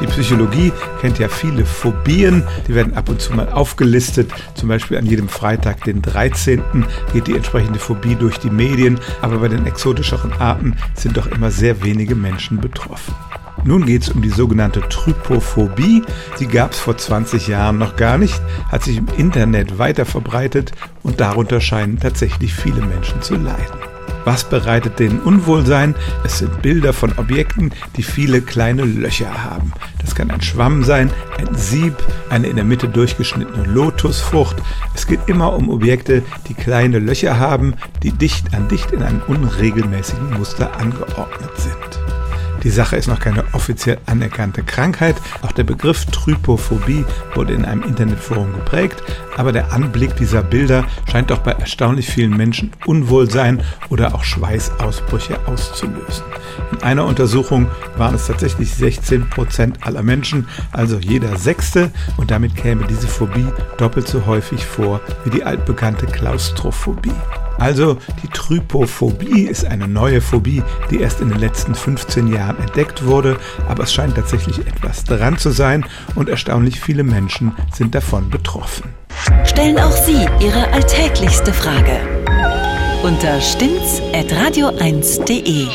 Die Psychologie kennt ja viele Phobien, die werden ab und zu mal aufgelistet. Zum Beispiel an jedem Freitag, den 13. geht die entsprechende Phobie durch die Medien, aber bei den exotischeren Arten sind doch immer sehr wenige Menschen betroffen. Nun geht es um die sogenannte Trypophobie. Sie gab es vor 20 Jahren noch gar nicht, hat sich im Internet weiter verbreitet und darunter scheinen tatsächlich viele Menschen zu leiden. Was bereitet denen Unwohlsein? Es sind Bilder von Objekten, die viele kleine Löcher haben. Das kann ein Schwamm sein, ein Sieb, eine in der Mitte durchgeschnittene Lotusfrucht. Es geht immer um Objekte, die kleine Löcher haben, die dicht an dicht in einem unregelmäßigen Muster angeordnet sind. Die Sache ist noch keine offiziell anerkannte Krankheit. Auch der Begriff Trypophobie wurde in einem Internetforum geprägt. Aber der Anblick dieser Bilder scheint doch bei erstaunlich vielen Menschen Unwohlsein oder auch Schweißausbrüche auszulösen. In einer Untersuchung waren es tatsächlich 16 Prozent aller Menschen, also jeder Sechste. Und damit käme diese Phobie doppelt so häufig vor wie die altbekannte Klaustrophobie. Also die Trypophobie ist eine neue Phobie, die erst in den letzten 15 Jahren entdeckt wurde, aber es scheint tatsächlich etwas dran zu sein und erstaunlich viele Menschen sind davon betroffen. Stellen auch Sie Ihre alltäglichste Frage unter stimmtz.radio1.de.